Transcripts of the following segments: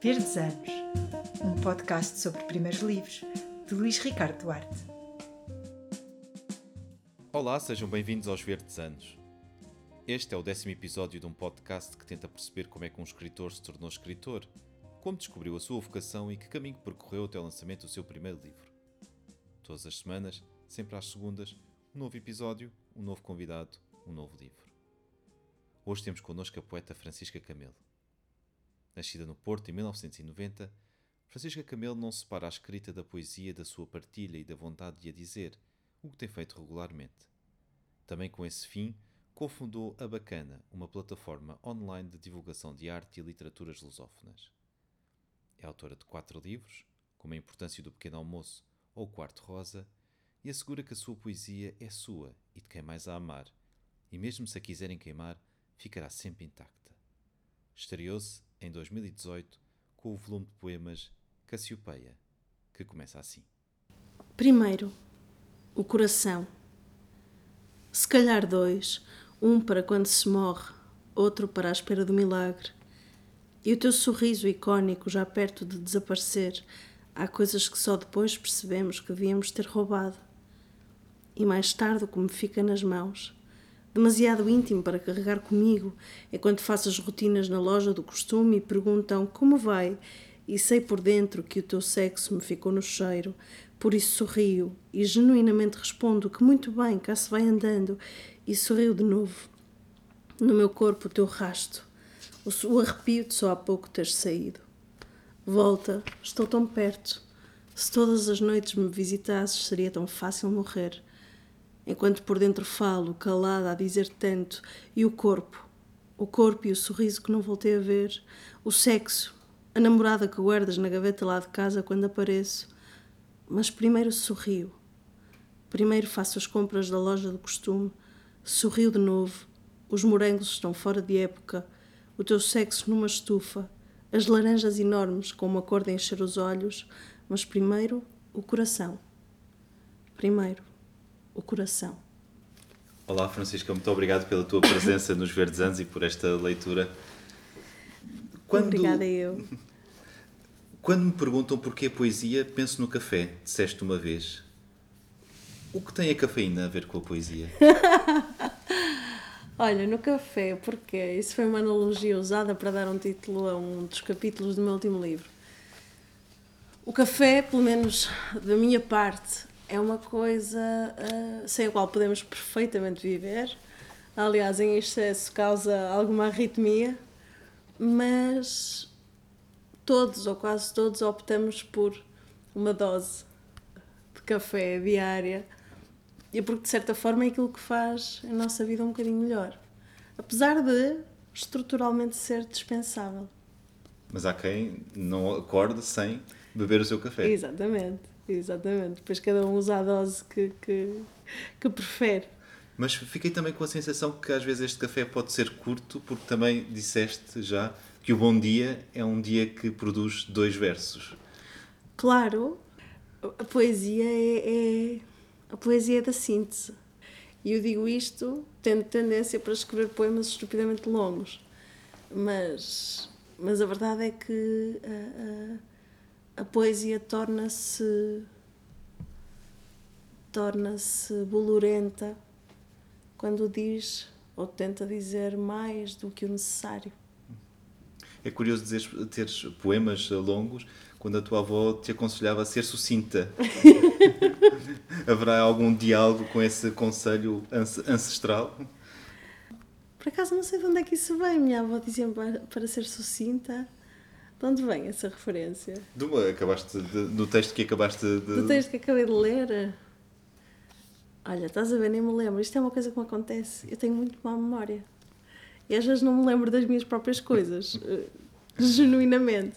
Verdes Anos, um podcast sobre primeiros livros, de Luís Ricardo Duarte. Olá, sejam bem-vindos aos Verdes Anos. Este é o décimo episódio de um podcast que tenta perceber como é que um escritor se tornou escritor, como descobriu a sua vocação e que caminho percorreu até o lançamento do seu primeiro livro. Todas as semanas, sempre às segundas, um novo episódio, um novo convidado, um novo livro. Hoje temos connosco a poeta Francisca Camelo. Nascida no Porto em 1990, Francisca Camelo não separa a escrita da poesia da sua partilha e da vontade de a dizer, o que tem feito regularmente. Também com esse fim, cofundou a Bacana, uma plataforma online de divulgação de arte e literaturas lusófonas. É autora de quatro livros, como A Importância do Pequeno Almoço ou O Quarto Rosa, e assegura que a sua poesia é sua e de quem mais a amar, e mesmo se a quiserem queimar, ficará sempre intacta. Estreou-se em 2018 com o volume de poemas Cassiopeia, que começa assim. Primeiro, o coração. Se calhar dois, um para quando se morre, outro para a espera do milagre. E o teu sorriso icónico já perto de desaparecer, há coisas que só depois percebemos que devíamos ter roubado. E mais tarde o que me fica nas mãos demasiado íntimo para carregar comigo, enquanto faço as rotinas na loja do costume e perguntam como vai, e sei por dentro que o teu sexo me ficou no cheiro, por isso sorrio e genuinamente respondo que muito bem, cá se vai andando, e sorrio de novo. No meu corpo o teu rasto, o arrepio de só há pouco teres saído. Volta, estou tão perto. Se todas as noites me visitasses, seria tão fácil morrer enquanto por dentro falo, calada a dizer tanto, e o corpo, o corpo e o sorriso que não voltei a ver, o sexo, a namorada que guardas na gaveta lá de casa quando apareço. Mas primeiro sorrio. Primeiro faço as compras da loja do costume, sorrio de novo. Os morangos estão fora de época, o teu sexo numa estufa, as laranjas enormes com uma cor de encher os olhos, mas primeiro o coração. Primeiro o coração. Olá, Francisca, muito obrigado pela tua presença nos Verdes Anos e por esta leitura. Quando, Obrigada eu. Quando me perguntam porquê poesia, penso no café, disseste uma vez. O que tem a cafeína a ver com a poesia? Olha, no café, porque isso foi uma analogia usada para dar um título a um dos capítulos do meu último livro. O café, pelo menos da minha parte, é uma coisa uh, sem a qual podemos perfeitamente viver. Aliás, em excesso causa alguma arritmia, mas todos ou quase todos optamos por uma dose de café diária e porque de certa forma é aquilo que faz a nossa vida um bocadinho melhor. Apesar de estruturalmente ser dispensável. Mas há quem não acorde sem beber o seu café. Exatamente. Exatamente. Depois cada um usa a dose que, que, que prefere. Mas fiquei também com a sensação que às vezes este café pode ser curto, porque também disseste já que o bom dia é um dia que produz dois versos. Claro, a poesia é, é a poesia é da síntese. E eu digo isto tendo tendência para escrever poemas estupidamente longos. Mas, mas a verdade é que. Uh, uh, a poesia torna-se torna-se bolorenta quando diz ou tenta dizer mais do que o necessário. É curioso dizer teres poemas longos quando a tua avó te aconselhava a ser sucinta. Haverá algum diálogo com esse conselho ancestral? Por acaso não sei de onde é que isso vem. Minha avó dizia para ser sucinta de onde vem essa referência? Do, acabaste de, do texto que acabaste de. Do texto que acabei de ler? Olha, estás a ver, nem me lembro. Isto é uma coisa que me acontece. Eu tenho muito má memória. E às vezes não me lembro das minhas próprias coisas. Eh, genuinamente.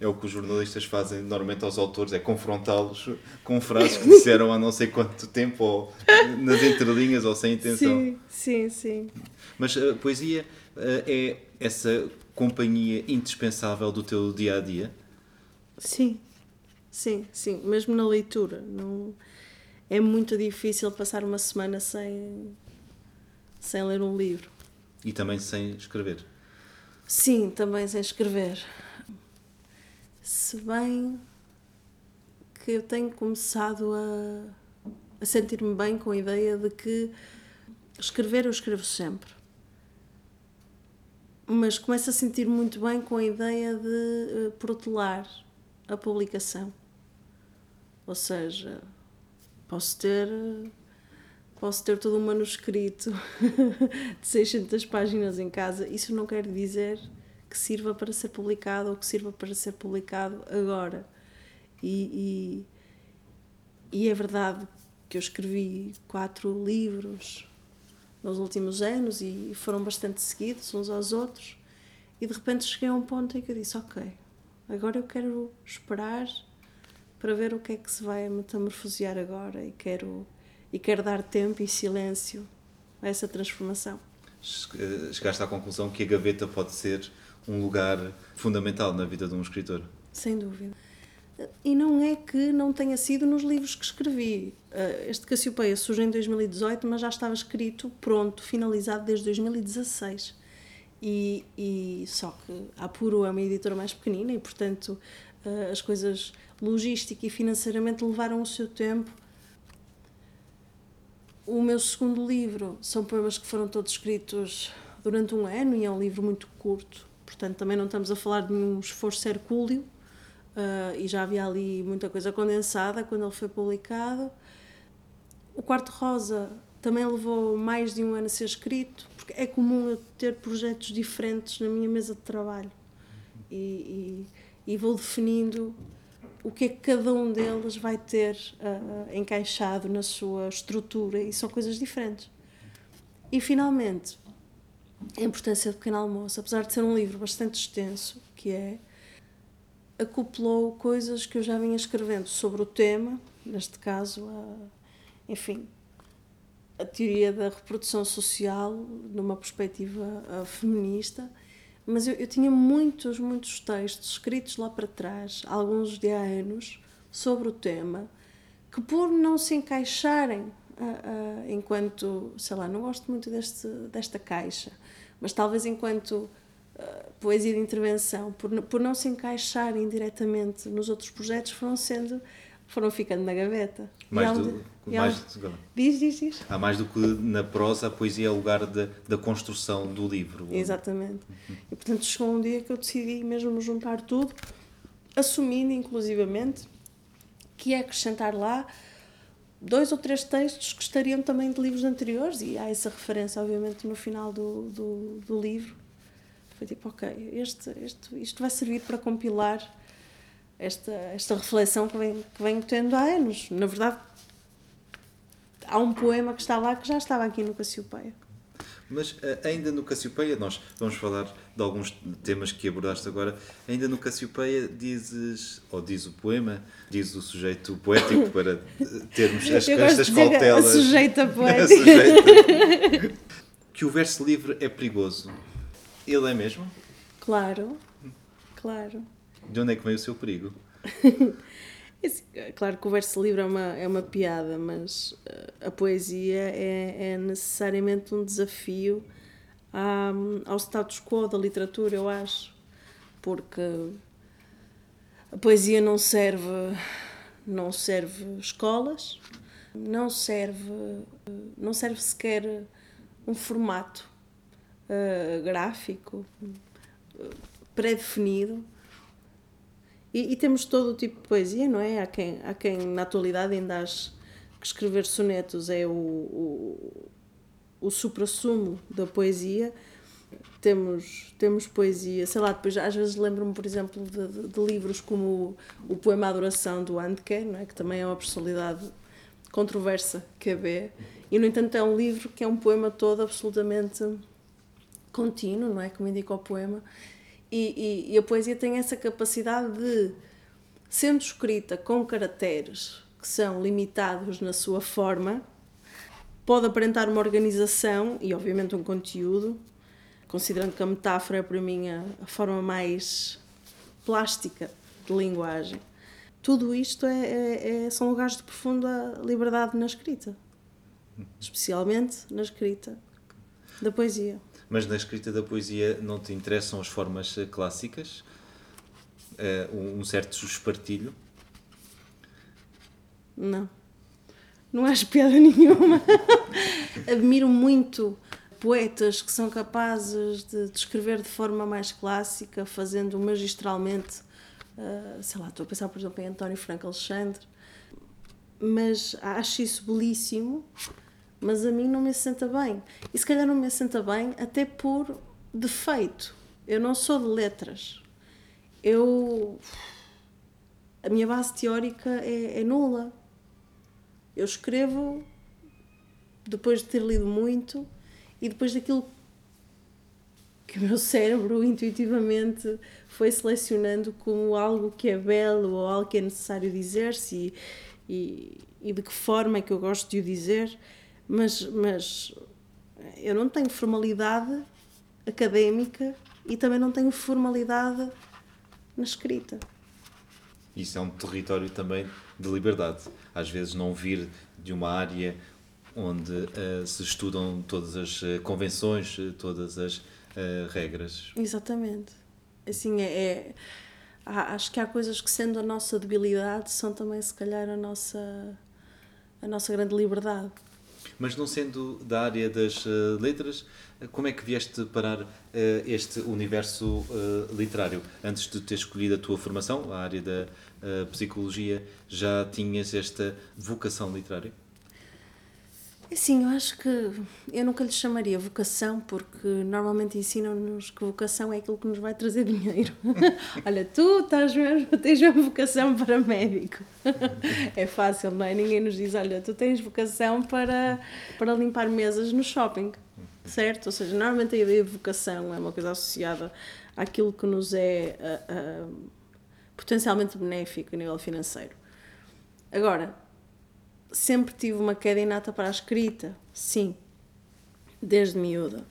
É o que os jornalistas fazem normalmente aos autores, é confrontá-los com frases que disseram há não sei quanto tempo, ou nas entrelinhas, ou sem intenção. Sim, sim, sim. Mas a poesia eh, é essa companhia indispensável do teu dia a dia? Sim, sim, sim. Mesmo na leitura. Não... É muito difícil passar uma semana sem, sem ler um livro. E também sem escrever? Sim, também sem escrever. Se bem que eu tenho começado a, a sentir-me bem com a ideia de que escrever eu escrevo sempre. Mas começo a sentir muito bem com a ideia de uh, protelar a publicação. Ou seja, posso ter posso ter todo um manuscrito de 600 páginas em casa. Isso não quer dizer que sirva para ser publicado ou que sirva para ser publicado agora. E, e, e é verdade que eu escrevi quatro livros nos últimos anos e foram bastante seguidos uns aos outros. E de repente cheguei a um ponto em que eu disse: Ok, agora eu quero esperar para ver o que é que se vai metamorfosear agora e quero, e quero dar tempo e silêncio a essa transformação. Chegaste à conclusão que a gaveta pode ser um lugar fundamental na vida de um escritor. Sem dúvida. E não é que não tenha sido nos livros que escrevi. Eh, este Cassiopeia surge em 2018, mas já estava escrito, pronto, finalizado desde 2016. E, e só que a Apuro é uma editora mais pequenina e, portanto, eh, as coisas logística e financeiramente levaram o seu tempo. O meu segundo livro são poemas que foram todos escritos durante um ano e é um livro muito curto portanto também não estamos a falar de um esforço hercúleo uh, e já havia ali muita coisa condensada quando ele foi publicado. O Quarto Rosa também levou mais de um ano a ser escrito, porque é comum eu ter projetos diferentes na minha mesa de trabalho e, e, e vou definindo o que é que cada um deles vai ter uh, encaixado na sua estrutura e são coisas diferentes. E finalmente, a importância do pequeno almoço, apesar de ser um livro bastante extenso, que é acoplou coisas que eu já vinha escrevendo sobre o tema, neste caso, a, enfim, a teoria da reprodução social numa perspectiva a, feminista, mas eu, eu, tinha muitos, muitos textos escritos lá para trás, alguns de há anos, sobre o tema, que por não se encaixarem a, enquanto, sei lá, não gosto muito deste, desta caixa, mas talvez enquanto uh, poesia de intervenção, por, por não se encaixarem diretamente nos outros projetos, foram sendo foram ficando na gaveta. Mais do, mais, diz, diz, diz. Há mais do que na prosa, a poesia é o lugar de, da construção do livro. Exatamente. Uhum. E portanto chegou um dia que eu decidi mesmo juntar tudo, assumindo inclusivamente que é acrescentar lá dois ou três textos que estariam também de livros anteriores e há essa referência obviamente no final do, do, do livro. Foi tipo ok este, este isto vai servir para compilar esta esta reflexão que venho que venho tendo há anos. Na verdade há um poema que está lá que já estava aqui no Cassiopeia mas eh, ainda no Cassiopeia, nós vamos falar de alguns temas que abordaste agora. Ainda no Cassiopeia dizes, ou diz o poema, diz o sujeito poético para eh, termos as, estas cautelas. Sujeita poética. Sujeita, que o verso livre é perigoso. Ele é mesmo? Claro, claro. De onde é que vem o seu perigo? Claro que o verso livre é uma, é uma piada, mas eh, a poesia é, é necessariamente um desafio à, ao status quo da literatura, eu acho. Porque a poesia não serve, não serve escolas, não serve, não serve sequer um formato uh, gráfico uh, pré-definido e, e, temos todo o tipo de poesia, não é? Há quem, há quem na atualidade ainda ache que escrever sonetos é o, o, o supra-sumo da poesia. Temos, temos poesia, sei lá, depois às vezes lembro-me, por exemplo, de, de, de, livros como o, o Poema Adoração do Handke, é? que também é uma personalidade controversa que é B. E, no entanto, é um livro que é um poema todo absolutamente contínuo, não é? Como indica o poema, e, e, e a poesia tem essa capacidade de, sendo escrita com caracteres que são limitados na sua forma, pode aparentar uma organização e, obviamente, um conteúdo, considerando que a metáfora é para mim a, a forma mais plástica de linguagem. Tudo isto é, é, é, são lugares de profunda liberdade na escrita, especialmente na escrita da poesia. Mas na escrita da poesia não te interessam as formas eh, clássicas? uh, um certo espartilho? Não. Não acho piada nenhuma. Admiro muito poetas que são capazes de descrever de forma mais clássica, fazendo magistralmente. Uh, sei lá, estou a pensar, por exemplo, em António Franco Alexandre, mas acho isso belíssimo, mas a mim não me assenta bem. E se calhar não me assenta bem até por defeito. Eu não sou de letras. Eu. A minha base teórica é, é nula. Eu escrevo depois de ter lido muito e depois daquilo que o meu cérebro intuitivamente foi selecionando como algo que é belo ou algo que é necessário dizer-se e, e, e, de que forma é que eu gosto de o dizer, mas, mas eu não tenho formalidade académica e também não tenho formalidade na escrita. Isso é um território também de liberdade. Às vezes não vir de uma área onde uh, se estudam todas as uh, convenções, uh, todas as regras. Exatamente. Assim, é, é há, acho que há coisas que, sendo a nossa debilidade, são também, se calhar, a nossa, a nossa grande liberdade. Mas não sendo da área das uh, letras, como é que vieste parar uh, este universo literário? Antes de ter escolhido a tua formação, a área da psicologia, já tinhas esta vocação literária? Sim, eu acho que eu nunca lhe chamaria vocação, porque normalmente ensinam-nos que vocação é aquilo que nos vai trazer dinheiro. Olha, tu estás mesmo, tens uma vocação para médico. é fácil, não é? Ninguém nos diz, olha, tu tens vocação para, para limpar mesas no shopping, certo? Ou seja, normalmente a ideia de vocação é uma coisa associada àquilo que nos é uh, uh, potencialmente benéfico a nível financeiro. Agora, sempre tive uma queda inata para a escrita, sim, desde miúda.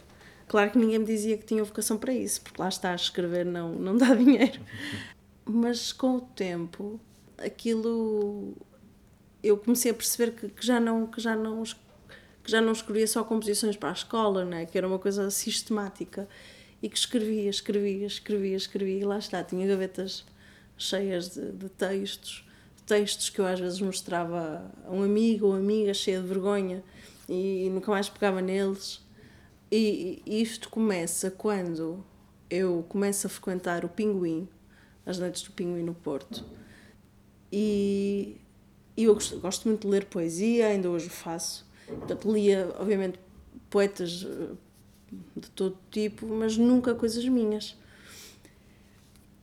Claro que ninguém me dizia que tinha vocação para isso, porque lá está, a escrever não, não dá dinheiro. Mas com o tempo, aquilo. Eu comecei a perceber que, que já não que já não que já não escrevia só composições para a escola, né? que era uma coisa sistemática e que escrevia, escrevia, escrevia, escrevia e lá está, tinha gavetas cheias de, de textos textos que eu às vezes mostrava a um amigo ou amiga cheia de vergonha e, nunca mais pegava neles. E, e isto começa quando eu começo a frequentar o Pinguim, as noites do Pinguim no Porto. E, e eu gosto, gosto, muito de ler poesia, ainda hoje o faço. Portanto, lia, obviamente, poetas eh, de todo tipo, mas nunca coisas minhas.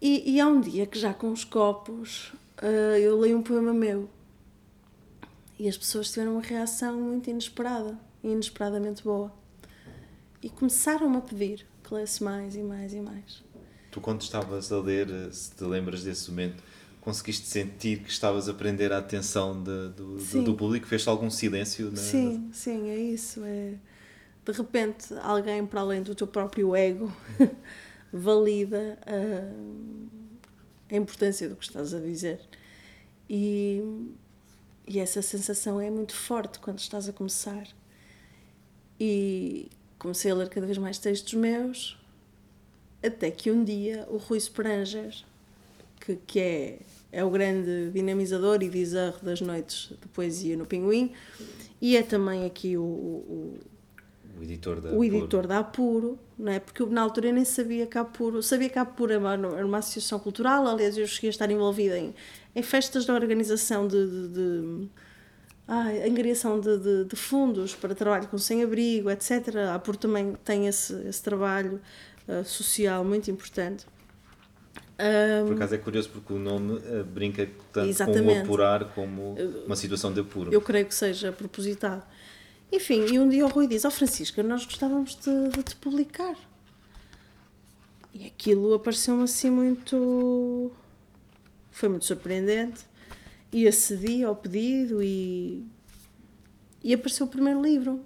E, e há um dia que já com os copos uh, eu leio um poema meu e as pessoas tiveram uma reação muito inesperada, inesperadamente boa. E começaram-me a pedir que lesse mais e mais e mais. Tu, quando estavas a ler, se te lembras desse momento, conseguiste sentir que estavas a prender a atenção de, do, do, do, público? Fez algum silêncio? Na... Sim, sim, é isso. É... De repente, alguém para além do teu próprio ego valida a a importância do que estás a dizer. E, e essa sensação é muito forte quando estás a começar. E comecei a ler cada vez mais textos meus, até que um dia o Rui Speranjas, que, que é, é o grande dinamizador e dizarro das noites de poesia no Pinguim, e é também aqui o, o o editor da o editor da Apuro, não é? Porque na altura eu nem sabia que a Apuro, sabia que a Apuro era uma, era uma associação cultural, aliás eu cheguei a estar envolvida em, em festas de organização de, de, de ah, angariação de, de, de, fundos para trabalho com sem-abrigo, etc. A Apuro também tem esse, esse trabalho uh, social muito importante. Por acaso é curioso porque o nome uh, brinca tanto exatamente. com o apurar como uma situação de apuro. Eu creio que seja propositado. Enfim, e um dia o Rui diz: Ó oh, Francisca, nós gostávamos de, de te publicar. E aquilo apareceu-me assim muito. Foi muito surpreendente. E acedi ao pedido e. E apareceu o primeiro livro.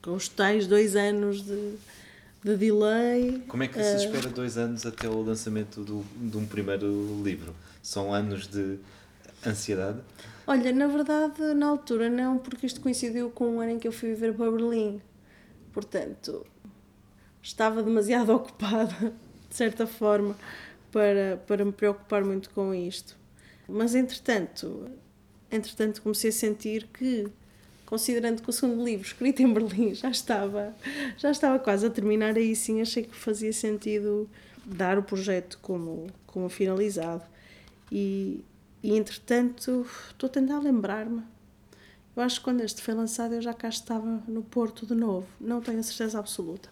Com os tais dois anos de, de delay. Como é que se eh, espera dois anos até o lançamento do, de um primeiro livro? São anos de ansiedade? Olha, na verdade, na altura não, porque isto coincidiu com o ano em que eu fui viver para Berlim. Portanto, estava demasiado ocupada, de certa forma, para, para me preocupar muito com isto. Mas entretanto, entretanto comecei a sentir que, considerando que o segundo livro, escrito em Berlim, já estava, já estava quase a terminar, aí sim achei que fazia sentido dar o projeto como, como finalizado. E, e entretanto, estou a tentar lembrar-me. Eu acho que quando este foi lançado eu já cá estava no Porto de novo, não tenho a certeza absoluta.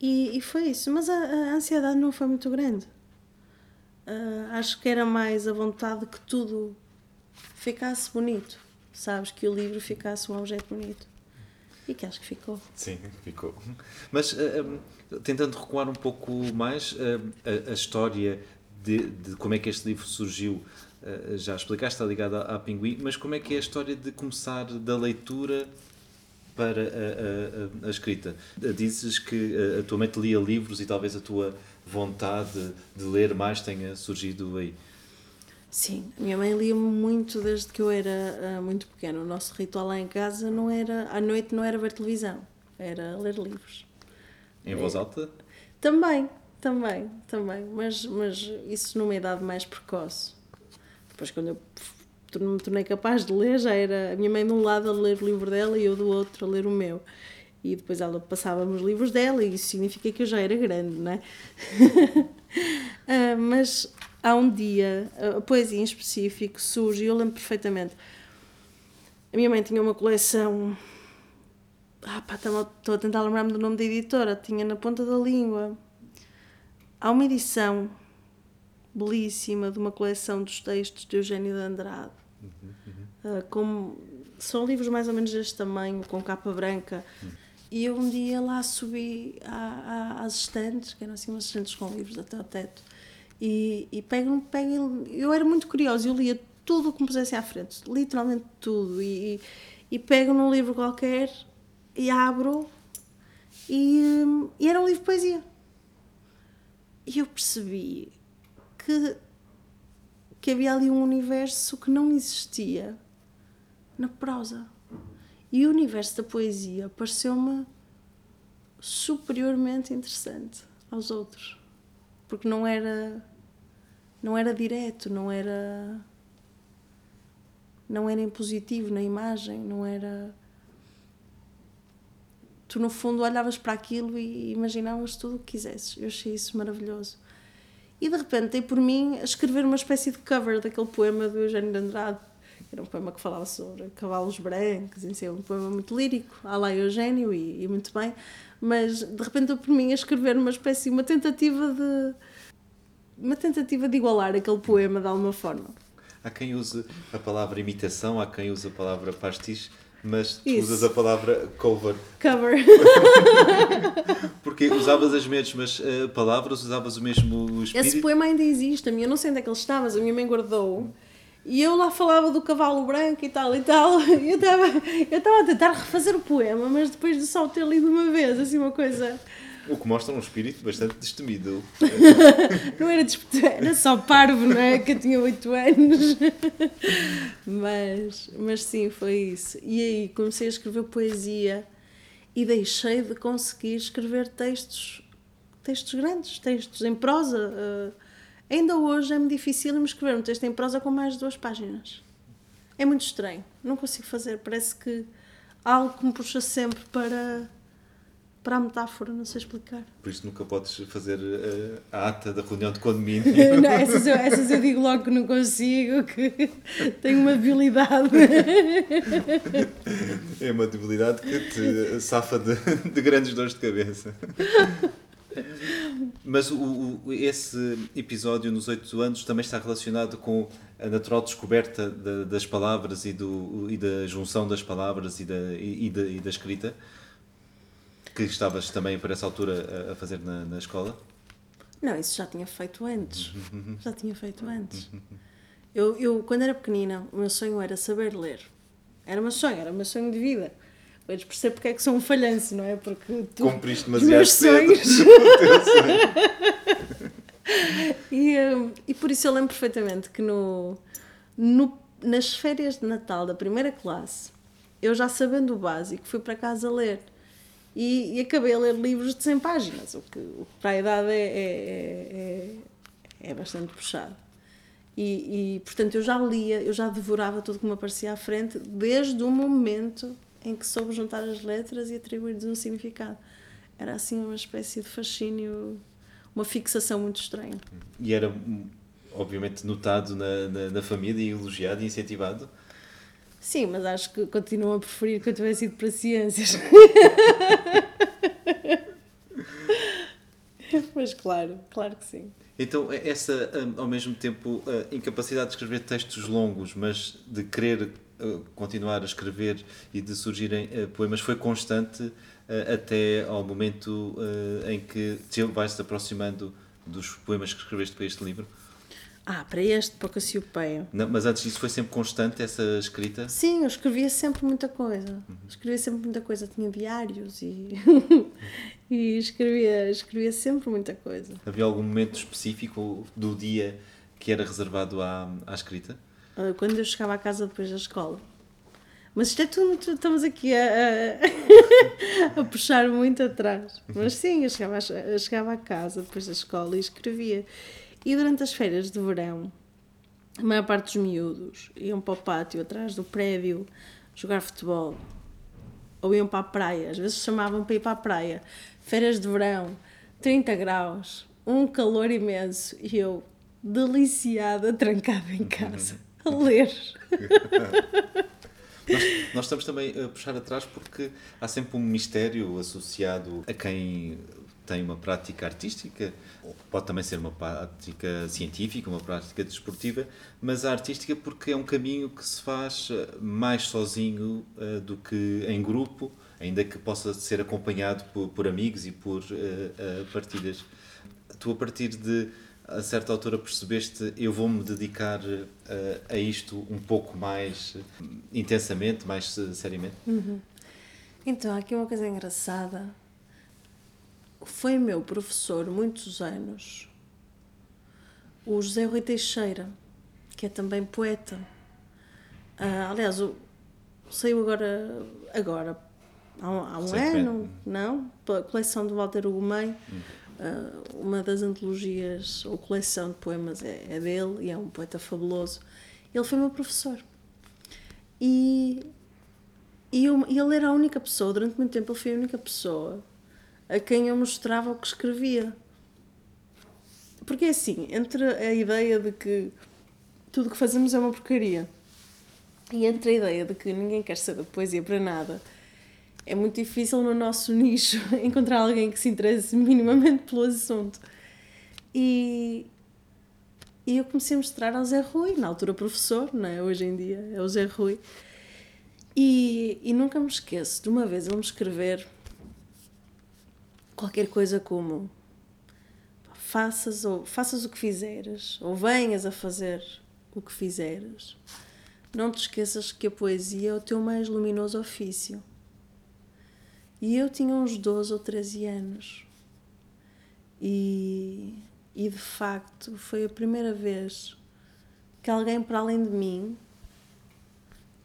E, e foi isso, mas a, a, ansiedade não foi muito grande. Uh, acho que era mais a vontade que tudo ficasse bonito, sabes? Que o livro ficasse um objeto bonito. E que acho que ficou. Sim, ficou. Mas uh, tentando recuar um pouco mais, uh, a, a, história de, de, como é que este livro surgiu, uh, já explicaste, está ligada à, à Pinguim, mas como é que é a história de começar da leitura para a, a, a, escrita. Dizes que a tua mente lia livros e talvez a tua vontade de ler mais tenha surgido aí. Sim, a minha mãe lia muito desde que eu era uh, muito pequena. O nosso ritual lá em casa não era, à noite não era ver televisão, era ler livros. Em voz alta? Também, também, também, mas, mas isso numa idade mais precoce. Depois quando eu me tornei capaz de ler, já era a minha mãe de um lado a ler o livro dela e eu do outro a ler o meu. E depois ela passava os livros dela e isso significa que eu já era grande, não é? uh, mas há um dia, a poesia em específico surge, e eu lembro perfeitamente. A minha mãe tinha uma coleção. Ah, pá, estou a tentar lembrar-me do nome da editora, tinha na ponta da língua. Há uma edição belíssima de uma coleção dos textos de Eugênio de Andrade. Uhum, uhum. Uh, são livros mais ou menos deste tamanho, com capa branca. Uhum. E eu um dia lá subi às estantes, que eram assim umas estantes com livros até ao teto, e, e pego, pego, eu era muito curiosa, eu lia tudo o que me pusesse à frente, literalmente tudo, e, e pego num livro qualquer e abro, e, e era um livro de poesia. E eu percebi que, que havia ali um universo que não existia na prosa. E o universo da poesia pareceu-me superiormente interessante aos outros porque não era não era direto, não era não era impositivo na imagem, não era tu no fundo olhavas para aquilo e imaginavas tudo o que quisesses. Eu achei isso maravilhoso. E de repente dei por mim a escrever uma espécie de cover daquele poema do Eugênio de Andrade, era um poema que falava sobre cavalos brancos, assim, um poema muito lírico, à lá Eugênio, e, e muito bem, mas de repente eu por mim a escrever uma espécie, uma tentativa de uma tentativa de igualar aquele poema de alguma forma. Há quem use a palavra imitação, há quem use a palavra pastiche, mas tu Isso. usas a palavra cover. Cover. Porque usavas as mesmas uh, palavras, usavas o mesmo espírito. Esse poema ainda existe, a minha, eu não sei onde é que ele está, mas a minha mãe guardou. E eu lá falava do cavalo branco e tal e tal. E eu estava eu estava a tentar refazer o poema, mas depois de só ter lido uma vez, assim, uma coisa. O que mostra um espírito bastante destemido. não era destemido, era só parvo, não é? Que eu tinha 8 anos. mas, mas sim, foi isso. E aí comecei a escrever poesia e deixei de conseguir escrever textos, textos grandes, textos em prosa. Uh, Ainda hoje é-me difícil me escrever um texto em prosa com mais de duas páginas. É muito estranho. Não consigo fazer. Parece que algo que me puxa sempre para, para a metáfora, não sei explicar. Por isso nunca podes fazer uh, a ata da reunião de condomínio. não, essas eu, essas eu digo logo que não consigo, que tenho uma debilidade. é uma debilidade que te safa de, de grandes dores de cabeça. Mas o, o, esse episódio nos oito anos também está relacionado com a natural descoberta de, das palavras e, do, e da junção das palavras e da, e, da, e da escrita que estavas também por essa altura a, a fazer na, na escola? Não, isso já tinha feito antes. já tinha feito antes. Eu, eu, quando era pequenina, o meu sonho era saber ler. Era o meu sonho, era o meu sonho de vida. Podes perceber porque é que sou um falhanço, não é? Porque tu, Cumpriste demasiado meus sonhos. e, um, e por isso eu lembro perfeitamente que no, no, nas férias de Natal da primeira classe, eu já sabendo o básico, fui para casa ler. E, e, acabei a ler livros de 100 páginas, o que, o que para a idade é, é, é, é bastante puxado. E, e, portanto eu já lia, eu já devorava tudo que me aparecia à frente desde o momento em que soube juntar as letras e atribuir-lhes um significado. Era assim uma espécie de fascínio, uma fixação muito estranha. E era, obviamente, notado na, na, na família e elogiado e incentivado? Sim, mas acho que continuam a preferir que eu tivesse ido para ciências. mas claro, claro que sim. Então, essa, hum, ao mesmo tempo, a incapacidade de escrever textos longos, mas de querer uh, continuar a escrever e de surgirem uh, poemas, foi constante uh, até ao momento em que te vais-te aproximando dos poemas que escreveste para este livro? Ah, para este, para o Cassiopeia. Não, mas antes disso foi sempre constante essa escrita? Sim, eu escrevia sempre muita coisa. Uhum. Escrevia sempre muita coisa. Tinha diários e, e escrevia, escrevia sempre muita coisa. Havia algum momento específico do dia que era reservado à, à escrita? Ah, quando eu chegava à casa depois da escola. Mas isto é tudo, estamos aqui a, a, a, puxar muito atrás. Mas sim, eu chegava, eu chegava à casa depois da escola e escrevia. E durante as férias de verão, a maior parte dos miúdos iam para o pátio atrás do prédio jogar futebol ou iam para a praia. Às vezes chamavam para ir para a praia. Férias de verão, 30 graus, um calor imenso e eu deliciada, trancada em casa, a ler. Nós, nós, estamos também a puxar atrás porque há sempre um mistério associado a quem tem uma prática artística, pode também ser uma prática científica, uma prática desportiva, mas a artística porque é um caminho que se faz eh, mais sozinho uh, do que em grupo, ainda que possa ser acompanhado por, por amigos e por uh, uh, partidas. Tu, a partir de a certa altura, percebeste eu vou-me dedicar a isto um pouco mais intensamente, mais seriamente? Uhum. Então, há aqui uma coisa engraçada foi meu professor muitos anos, o José Rui Teixeira, que é também poeta. Uh, aliás, o, saiu agora, agora há um, há um ano, não? Pela coleção do Walter Ugumem, uh, uma das antologias ou coleção de poemas é, é dele e é um poeta fabuloso. Ele foi meu professor. E, e eu, ele era a única pessoa, durante muito tempo, ele foi a única pessoa a quem eu mostrava o que escrevia. Porque é assim, entre a ideia de que tudo o que fazemos é uma porcaria e entre a ideia de que ninguém quer saber poesia para nada, é muito difícil no nosso nicho encontrar alguém que se interesse minimamente pelo assunto. E, e eu comecei a mostrar ao Zé Rui, na altura professor, não é? hoje em dia é o Zé Rui. E, e nunca me esqueço de uma vez ele me escrever qualquer coisa como faças ou faças o que fizeres ou venhas a fazer o que fizeres. Não te esqueças que a poesia é o teu mais luminoso ofício. E eu tinha uns 12 ou 13 anos. E, e de facto foi a primeira vez que alguém para além de mim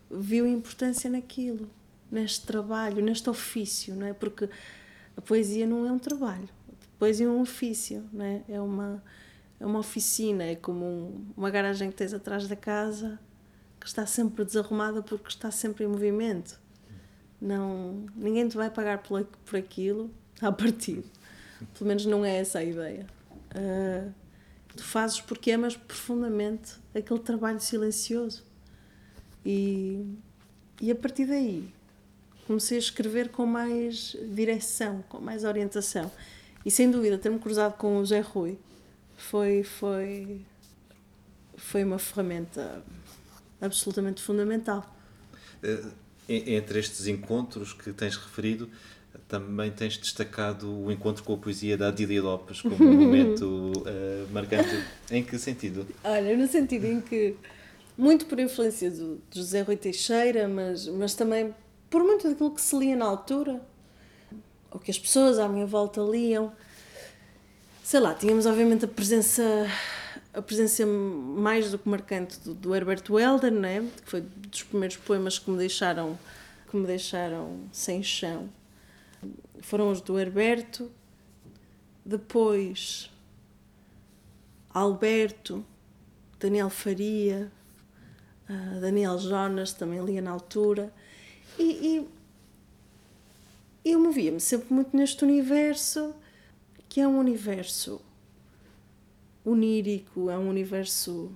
viu importância naquilo neste trabalho, neste ofício, não é? Porque a poesia não é um trabalho, a poesia é um ofício, não é? É uma, é uma oficina, é como um, uma garagem que tens atrás da casa que está sempre desarrumada porque está sempre em movimento. Não, ninguém te vai pagar por, por aquilo a partir. Pelo menos não é essa a ideia. Uh, tu fazes porque amas profundamente aquele trabalho silencioso. E, e a partir daí comecei a escrever com mais direção, com mais orientação. E sem dúvida, ter-me cruzado com o Zé Rui foi, foi, foi uma ferramenta absolutamente fundamental. Eh, entre estes encontros que tens referido, também tens destacado o encontro com a poesia da Adília Lopes como um momento uh, marcante. Em que sentido? Olha, no sentido em que, muito por influência do, do José Rui Teixeira, mas, mas também por muito daquilo que se lia na altura, ou que as pessoas à minha volta liam. Sei lá, tínhamos obviamente a presença a presença mais do que marcante do, do Herbert Welder, né? que foi dos primeiros poemas que me deixaram que me deixaram sem chão. foram os do Herberto, depois Alberto, Daniel Faria, uh, Daniel Jonas, também lia na altura, e, e eu movia-me sempre muito neste universo, que é um universo onírico, é um universo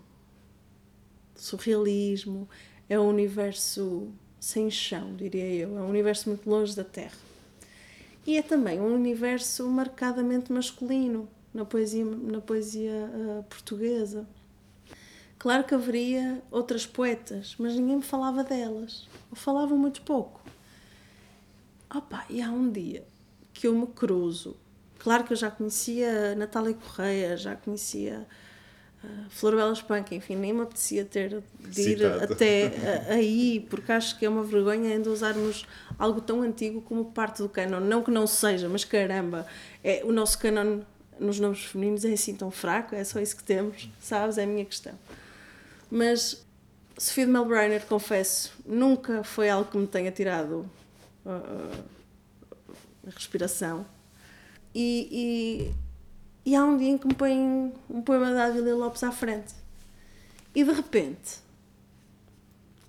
surrealismo, é um universo sem chão, diria eu, é um universo muito longe da Terra. E é também um universo marcadamente masculino na poesia, na poesia uh, portuguesa. Claro que haveria outras poetas, mas ninguém me falava delas, ou falava muito pouco. Opa, e há um dia que eu me cruzo. Claro que eu já conhecia Natália Correia, já conhecia uh, Flor Bela Espanca, enfim, nem me apetecia ter de ir Citado. até aí, porque acho que é uma vergonha ainda usarmos algo tão antigo como parte do canon. Não que não seja, mas caramba, é, o nosso canon nos nomes femininos é assim tão fraco, é só isso que temos, sabes? É a minha questão. Mas Sofia de Melbrenner, confesso, nunca foi algo que me tenha tirado uh, a respiração. E, e, e, há um dia em que me põe um poema da Adília Lopes à frente. E de repente,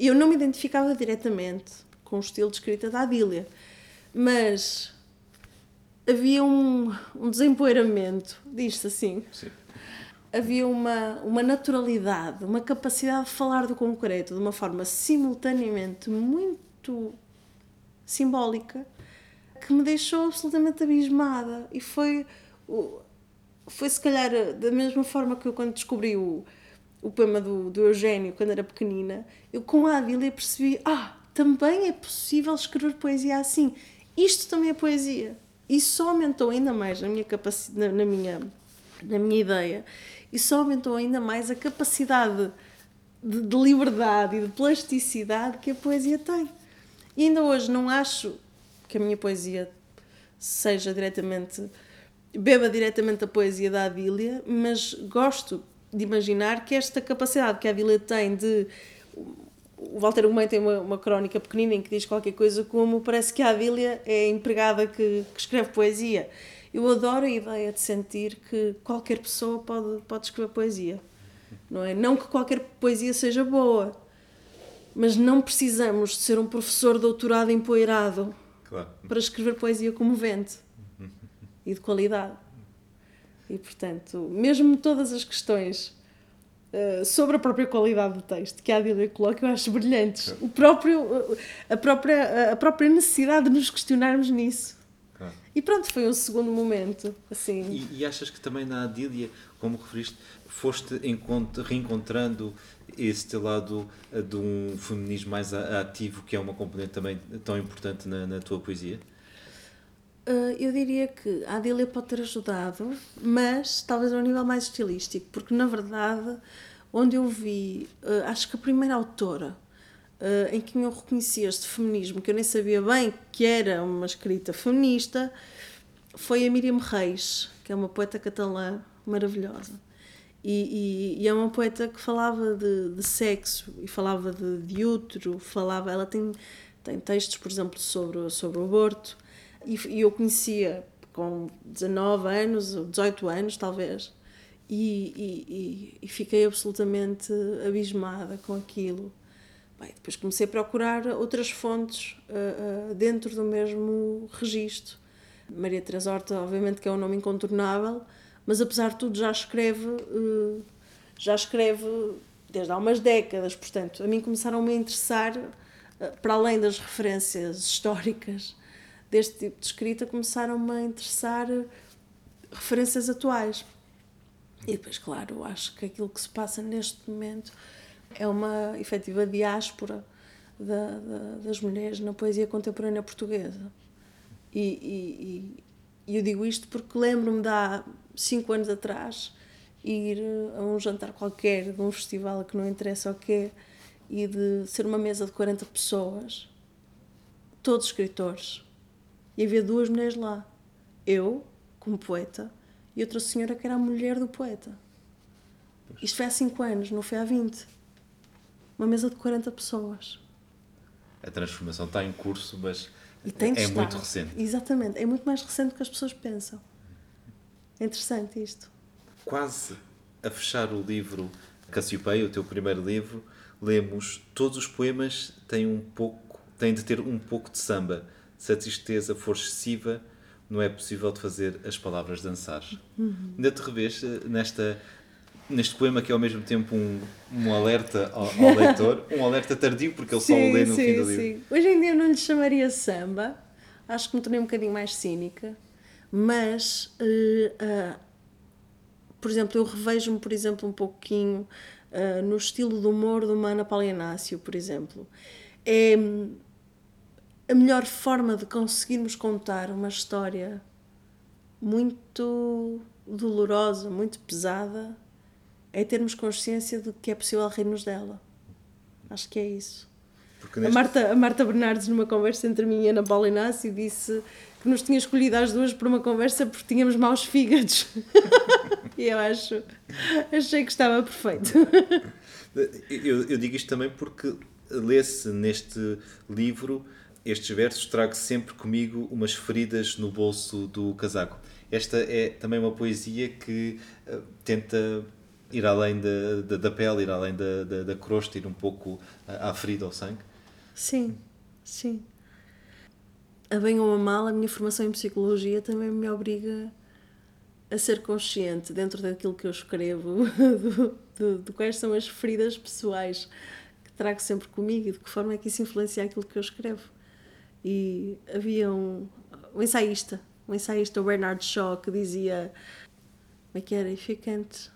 eu não me identificava diretamente com o estilo de escrita da Adília, mas havia um, um desempoeiramento, diz-se assim. Sim havia uma, uma naturalidade, uma capacidade de falar do concreto de uma forma simultaneamente muito simbólica que me deixou absolutamente abismada. E foi, foi se calhar da mesma forma que eu, quando descobri o, o poema do, do Eugênio, quando era pequenina, eu com a Adília percebi: ah, também é possível escrever poesia assim. Isto também é poesia. Isso aumentou ainda mais na minha capacidade, na, na minha, na minha ideia e só aumentou ainda mais a capacidade de, de liberdade e de plasticidade que a poesia tem. E ainda hoje não acho que a minha poesia seja diretamente beba diretamente a poesia da Adília, mas gosto de imaginar que esta capacidade que a Adília tem de o Walter Gomes tem uma, uma crónica pequenina em que diz qualquer coisa como parece que a Adília é a empregada que, que escreve poesia eu adoro a ideia de sentir que qualquer pessoa pode, pode escrever poesia. Não é? Não que qualquer poesia seja boa, mas não precisamos de ser um professor doutorado empoeirado claro. para escrever poesia comovente e de qualidade. E, portanto, mesmo todas as questões uh, sobre a própria qualidade do texto que a Adília coloca, eu acho brilhantes. O próprio, a, própria, a própria necessidade de nos questionarmos nisso. E pronto, foi um segundo momento. Assim. E, e achas que também na Adília, como referiste, foste reencontrando esse teu lado eh, de um feminismo mais ativo, que é uma componente também tão importante na, na tua poesia? Uh, eu diria que a Adília pode ter ajudado, mas talvez a um nível mais estilístico, porque na verdade, onde eu vi, uh, acho que a primeira autora uh, em que eu reconheci este feminismo, que eu nem sabia bem que era uma escrita feminista, foi a Miriam Reis, que é uma poeta catalã maravilhosa. E, e, e é uma poeta que falava de, de sexo e falava de, de útero, falava, ela tem, tem textos, por exemplo, sobre, sobre o aborto, e, e eu conhecia com 19 anos ou 18 anos, talvez, e, e, e, fiquei absolutamente abismada com aquilo. Bem, depois comecei a procurar outras fontes uh, uh, dentro do mesmo registro. Maria Teresa Horta, obviamente, que é um nome incontornável, mas apesar de tudo já escreve, uh, já escreve desde há umas décadas. Portanto, a mim começaram-me a interessar, para além das referências históricas deste tipo de escrita, começaram-me a interessar referências atuais. E depois, claro, acho que aquilo que se passa neste momento é uma efetiva diáspora da, da, das mulheres na poesia contemporânea portuguesa. E, e, e eu digo isto porque lembro-me de há cinco anos atrás ir a um jantar qualquer, de um festival que não interessa o quê, e de ser uma mesa de 40 pessoas, todos escritores, e havia duas mulheres lá. Eu, como poeta, e outra senhora que era a mulher do poeta. Isto foi há 5 anos, não foi há 20 uma mesa de 40 pessoas. A transformação está em curso, mas é estar. muito recente. Exatamente, é muito mais recente do que as pessoas pensam. É interessante isto. Quase a fechar o livro Cassiopeia, o teu primeiro livro, lemos todos os poemas têm um pouco, têm de ter um pouco de samba. Se a tristeza for excessiva, não é possível de fazer as palavras dançar. Uhum. Ainda te revês eh, nesta neste poema que é ao mesmo tempo um, um alerta ao, ao leitor, um alerta tardio porque ele só o lê no fim do livro. Hoje em dia eu não lhe chamaria samba, acho que me tornei um bocadinho mais cínica, mas, eh, ah, por exemplo, eu revejo-me, por exemplo, um pouquinho ah, no estilo de humor do Mana Paulo Inácio, por exemplo. É hum, a melhor forma de conseguirmos contar uma história muito dolorosa, muito pesada, é termos consciência de que é possível rirmos dela. Acho que é isso. Porque A neste- Marta, a Marta Bernardes, numa conversa entre mim e Ana Paula Inácio, disse que nos tinha escolhido às duas para uma conversa porque tínhamos maus fígados. e eu acho, achei que estava perfeito. Eu, eu digo isto também porque lê-se neste livro estes versos, trago sempre comigo umas feridas no bolso do casaco. Esta é também uma poesia que eh, tenta ir além da, da, pele, ir além da, da, da crosta, ir um pouco à à ferida, ao sangue. Sim, sim. A bem ou a mal, a minha formação em psicologia também me obriga a ser consciente, dentro daquilo que eu escrevo, do, do- de quais são as feridas pessoais que trago sempre comigo e de que forma é que isso influencia aquilo que eu escrevo. E havia um, um ensaísta, um ensaísta, o Bernard Shaw, que dizia: Como é que era? If you can't.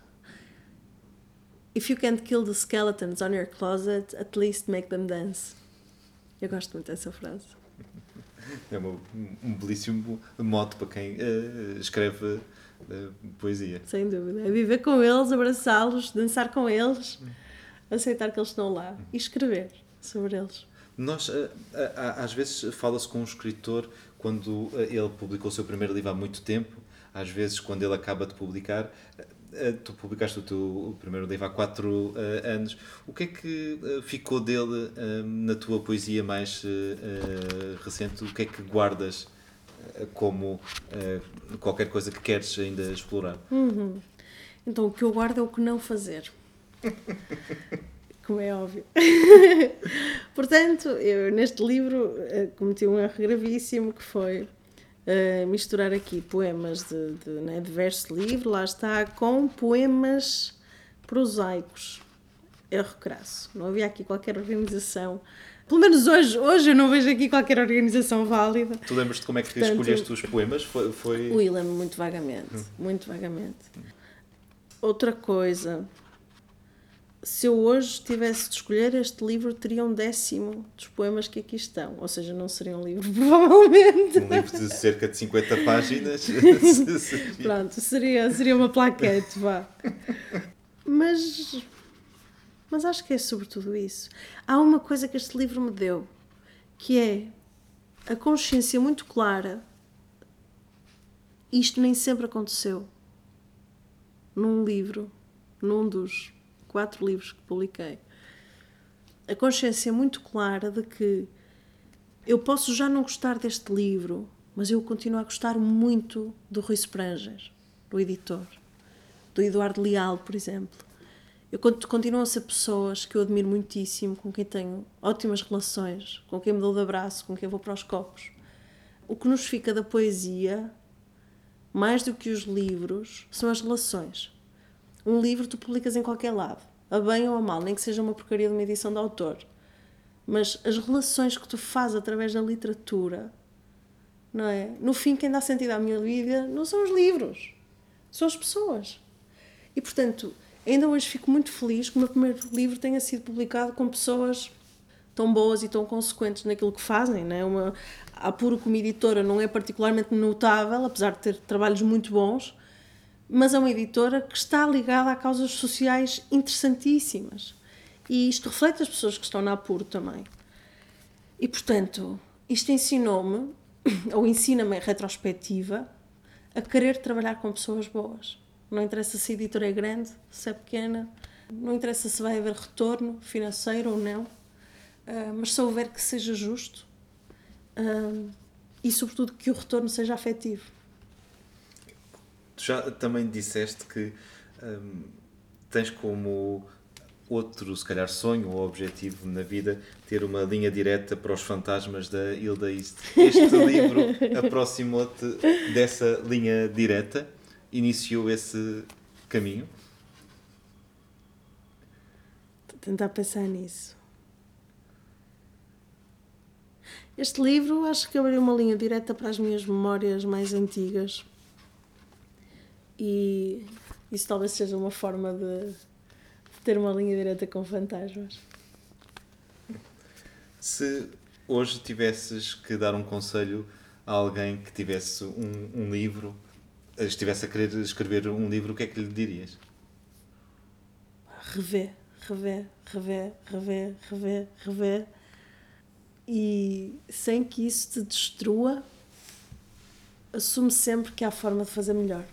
If you can't kill the skeletons on your closet, at least make them dance. Eu gosto muito dessa frase. É uma- um belíssimo mote para quem eh, escreve eh, poesia. Sem dúvida. É viver com eles, abraçá-los, dançar com eles, aceitar que eles estão lá e escrever sobre eles. Nós, há- às vezes, fala-se com um escritor quando ele publicou o seu primeiro livro há muito tempo, às vezes, quando ele acaba de publicar. Eh, Tu publicaste o teu primeiro livro há quatro eh, anos. O que é que eh, ficou dele eh, na tua poesia mais recente? O que é que guardas como qualquer coisa que queres ainda explorar? Então, o que eu guardo é o que não fazer. Como é óbvio. Portanto, eu neste livro cometi um erro gravíssimo que foi misturar aqui poemas de, de, né, de verso livre, lá está, com poemas prosaicos. Erro crasso. Não havia aqui qualquer organização. Pelo menos hoje, hoje eu não vejo aqui qualquer organização válida. Tu lembras-te como é que Portanto- escolheste os poemas? Foi, foi... Ui, lembro muito vagamente, muito vagamente. Outra coisa, se eu hoje tivesse de escolher este livro, teria um décimo dos poemas que aqui estão. Ou seja, não seria um livro, provavelmente. Um livro de cerca de 50 páginas. Pronto, seria, seria uma plaquete, vá. Mas, mas acho que é sobretudo isso. Há uma coisa que este livro me deu, que é a consciência muito clara. Isto nem sempre aconteceu. Num livro, num dos quatro livros que publiquei. A consciência muito clara de que eu posso já não gostar deste livro, mas eu continuo a gostar muito do Rui Spranger, do editor, do Eduardo Leal, por exemplo. Eu cont- continuam a ser pessoas que eu admiro muitíssimo, com quem tenho ótimas relações, com quem me dou de abraço, com quem vou para os copos. O que nos fica da poesia, mais do que os livros, são as relações. Um livro tu publicas em qualquer lado, a bem ou a mal, nem que seja uma porcaria de uma edição de autor. Mas as relações que tu fazes através da literatura, não é? No fim, quem dá sentido à minha vida não são os livros, são as pessoas. E portanto, ainda hoje fico muito feliz que o meu primeiro livro tenha sido publicado com pessoas tão boas e tão consequentes naquilo que fazem. Não é? Uma, a Puro, como editora, não é particularmente notável, apesar de ter trabalhos muito bons, mas é uma editora que está ligada a causas sociais interessantíssimas. E isto reflete as pessoas que estão na Apuro também. E, portanto, isto ensinou-me, ou ensina-me em retrospectiva, a querer trabalhar com pessoas boas. Não interessa se a editora é grande, se é pequena, não interessa se vai haver retorno financeiro ou não, ah, mas se houver que seja justo, ah, e, sobretudo, que o retorno seja afetivo. Tu já também disseste que hum, tens como outro, se calhar, sonho ou objetivo na vida ter uma linha direta para os fantasmas da Hilda East. Este livro aproximou-te dessa linha direta? Iniciou esse caminho? Estou a tentar pensar nisso. Este livro acho que abriu uma linha direta para as minhas memórias mais antigas. E isso talvez seja uma forma de ter uma linha direta com fantasmas. Se hoje tivesses que dar um conselho a alguém que tivesse um, um livro, estivesse a querer escrever um livro, o que é que lhe dirias? Rever, rever, rever, rever, rever, rever e sem que isso te destrua, assume sempre que há forma de fazer melhor.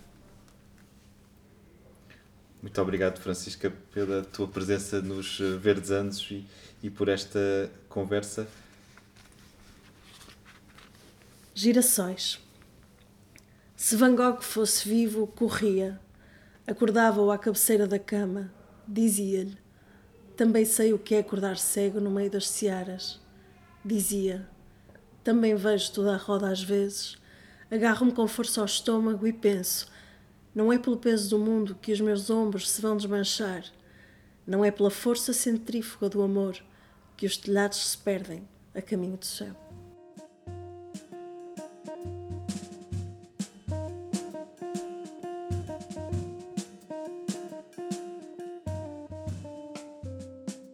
Muito obrigado, Francisca, pela tua presença nos eh, Verdes Anos e, e por esta conversa. Girassóis. Se Van Gogh fosse vivo, corria, acordava-o à cabeceira da cama, dizia-lhe: Também sei o que é acordar cego no meio das searas dizia. Também vejo toda a roda às vezes. Agarro-me com força ao estômago e penso: não é pelo peso do mundo que os meus ombros se vão desmanchar. Não é pela força centrífuga do amor que os telhados se perdem a caminho do céu.